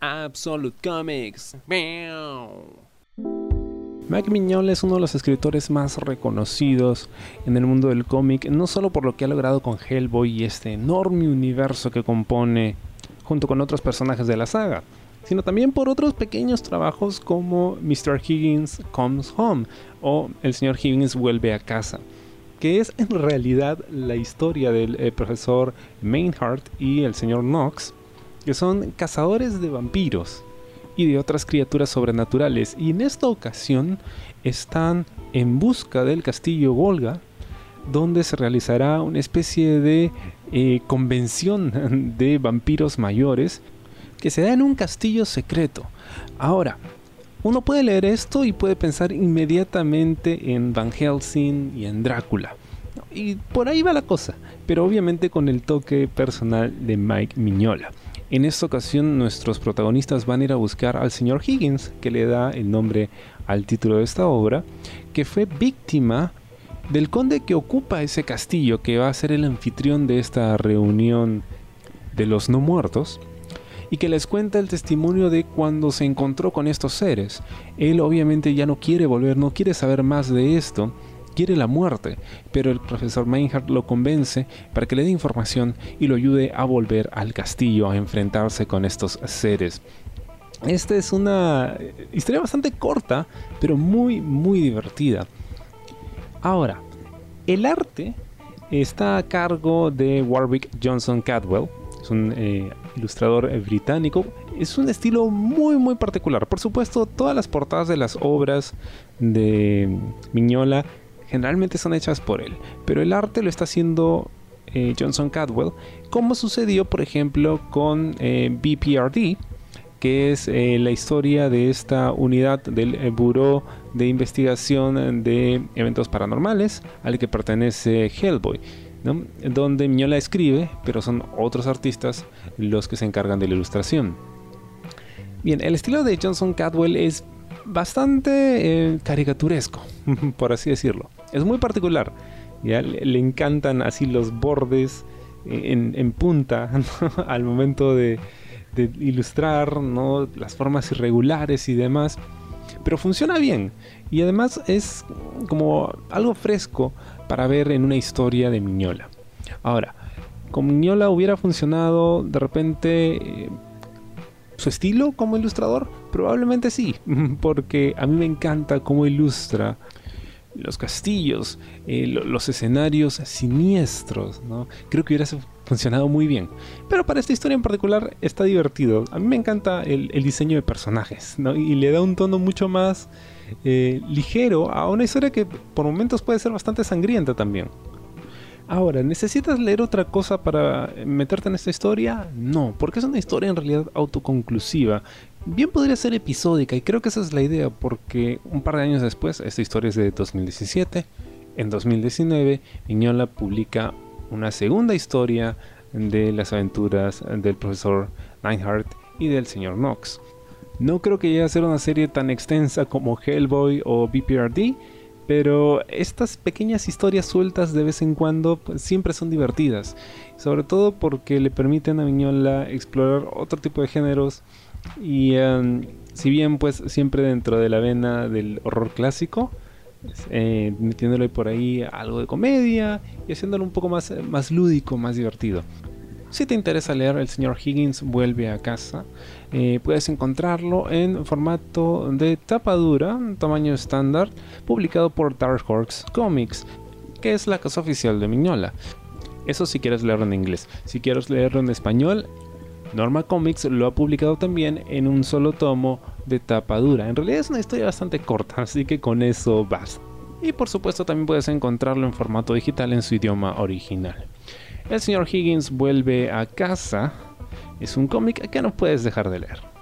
Absolute Comics. Mike Mignola es uno de los escritores más reconocidos en el mundo del cómic, no solo por lo que ha logrado con Hellboy y este enorme universo que compone junto con otros personajes de la saga, sino también por otros pequeños trabajos como Mr. Higgins Comes Home o El señor Higgins vuelve a casa, que es en realidad la historia del eh, profesor Mainhardt y el señor Knox, que son cazadores de vampiros y de otras criaturas sobrenaturales, y en esta ocasión están en busca del castillo Volga, donde se realizará una especie de eh, convención de vampiros mayores que se da en un castillo secreto. Ahora, uno puede leer esto y puede pensar inmediatamente en Van Helsing y en Drácula. Y por ahí va la cosa, pero obviamente con el toque personal de Mike Miñola. En esta ocasión nuestros protagonistas van a ir a buscar al señor Higgins, que le da el nombre al título de esta obra, que fue víctima del conde que ocupa ese castillo, que va a ser el anfitrión de esta reunión de los no muertos, y que les cuenta el testimonio de cuando se encontró con estos seres. Él obviamente ya no quiere volver, no quiere saber más de esto, quiere la muerte, pero el profesor Meinhardt lo convence para que le dé información y lo ayude a volver al castillo a enfrentarse con estos seres. Esta es una historia bastante corta, pero muy, muy divertida. Ahora, el arte está a cargo de Warwick Johnson Cadwell, es un eh, ilustrador británico. Es un estilo muy, muy particular. Por supuesto, todas las portadas de las obras de Miñola generalmente son hechas por él, pero el arte lo está haciendo eh, Johnson Cadwell, como sucedió por ejemplo con eh, BPRD, que es eh, la historia de esta unidad del Buró de Investigación de Eventos Paranormales al que pertenece Hellboy. donde Miñola escribe, pero son otros artistas los que se encargan de la ilustración. Bien, el estilo de Johnson Cadwell es bastante caricaturesco, por así decirlo es muy particular. ¿ya? Le, encantan así los bordes en, punta al momento de, ilustrar, ¿no? las formas irregulares y demás. Pero funciona bien y además es como algo fresco para ver en una historia de Miñola. Ahora, con Miñola hubiera funcionado de repente eh, su estilo como ilustrador? Probablemente sí, porque a mí me encanta cómo ilustra los castillos, eh, los escenarios siniestros, ¿no? Creo que hubiera funcionado muy bien. Pero para esta historia en particular está divertido. A mí me encanta el, diseño de personajes, ¿no? Y le da un tono mucho más eh, ligero a una historia que por momentos puede ser bastante sangrienta también. Ahora, ¿necesitas leer otra cosa para meterte en esta historia? No, porque es una historia en realidad autoconclusiva bien podría ser episódica y creo que esa es la idea porque un par de años después, esta historia es de 2017, en 2019 Miñola publica una segunda historia de las aventuras del profesor Nineheart y del señor Knox. No creo que llegue a ser una serie tan extensa como Hellboy o BPRD, pero estas pequeñas historias sueltas de vez en cuando pues, siempre son divertidas, sobre todo porque le permiten a Miñola explorar otro tipo de géneros y em, si bien pues siempre dentro de la vena del horror clásico, eh, metiéndole por ahí algo de comedia y haciéndolo un poco más, más lúdico, más divertido. Si te interesa leer El señor Higgins vuelve a casa, eh, puedes encontrarlo en formato de tapa dura, tamaño estándar, publicado por Dark Horse Comics, que es la casa oficial de Miñola. Eso si quieres leerlo en inglés. Si quieres leerlo en español, Norma Comics lo ha publicado también en un solo tomo de tapa dura. En realidad es una historia bastante corta, así que con eso basta. Y por supuesto también puedes encontrarlo en formato digital en su idioma original. El señor Higgins vuelve a casa. Es un cómic que no puedes dejar de leer.